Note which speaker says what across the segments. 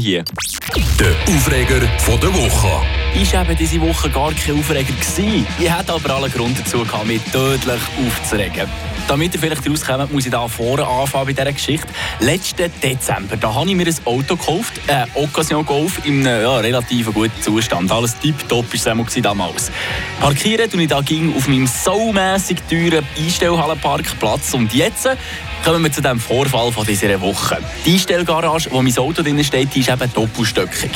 Speaker 1: hier.
Speaker 2: Der Aufreger von der Woche.
Speaker 1: Ist eben diese Woche gar kein Aufreger gewesen. Ich hätte aber allen Grund dazu gehabt, mich tödlich aufzuregen. Damit ihr vielleicht rauskommt, muss ich da vorne anfangen bei dieser Geschichte. Letzten Dezember, da habe ich mir ein Auto gekauft, äh, Occasion Golf, in einem ja, relativ guten Zustand. Alles tiptop war es damals. Parkieren tue ich da ging auf meinem saumässig teuren Einstellhallenparkplatz. Und jetzt kommen wir zu dem Vorfall von dieser Woche. Die Einstellgarage, wo mein Auto drin steht, ist eben doppelstöckig.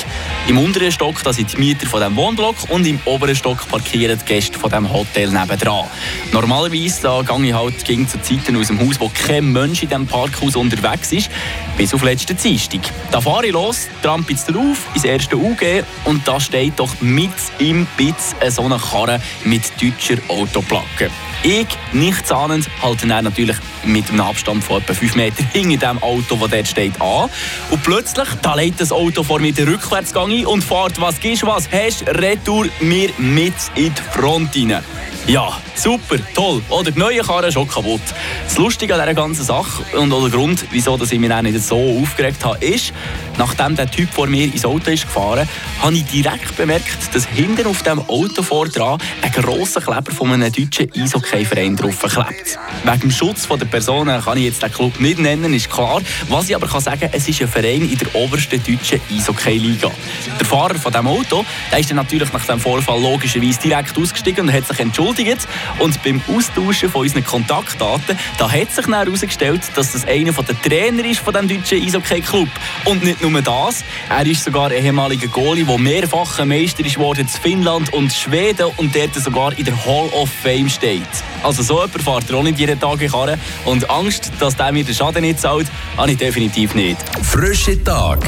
Speaker 1: Im unteren Stock da sind die Mieter von dem Wohnblock und im oberen Stock parkieren die Gäste von dem Hotel nebendran. Normalerweise da gehe ich halt gegen zu Zeiten aus dem Haus, wo kein Mensch in diesem Parkhaus unterwegs ist, bis auf letzten Dienstag. Da fahre ich los, trampelst drauf ins erste UG und da steht doch mit im Bitz so eine Karre mit deutscher Autoplacke. Ich, nichts ahnend, halte dann natürlich mit einem Abstand von etwa 5 Metern hinter dem Auto, das dort steht, an. Und plötzlich, da legt das Auto vor mir den Rückwärtsgang ein und fährt, was gibst, was hast, retour mir mit in die Front rein. Ja, super, toll. Oder die neue Karre schon kaputt. Das Lustige an dieser ganzen Sache und der Grund, wieso ich mich nicht so aufgeregt habe, ist, nachdem der Typ vor mir ins Auto ist gefahren, habe ich direkt bemerkt, dass hinten auf dem Auto vor dran ein grosser Kleber von einem deutschen Eishockey-Verein drauf klebt. Wegen dem Schutz der Personen kann ich jetzt den Club nicht nennen, ist klar. Was ich aber kann sagen, es ist ein Verein in der obersten deutschen Eishockey-Liga. Der Fahrer von dem Auto, der ist dann natürlich nach dem Vorfall logischerweise direkt ausgestiegen und hat sich entschuldigt entschuldigt. Und beim Austauschen von unseren Kontaktdaten, da hat sich dann herausgestellt, dass das einer der Trainer ist von dem deutschen Eishockey-Club. Und nicht nur das, er ist sogar ehemaliger Goalie, der mehrfacher Meister ist in Finnland und Schweden und dort sogar in der Hall of Fame steht. Also so jemand fährt er auch nicht jeden Tag in. Und Angst, dass der mir den Schaden nicht zahlt, habe ich definitiv nicht.
Speaker 2: Frische Tag,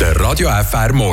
Speaker 2: der Radio FR Morgen.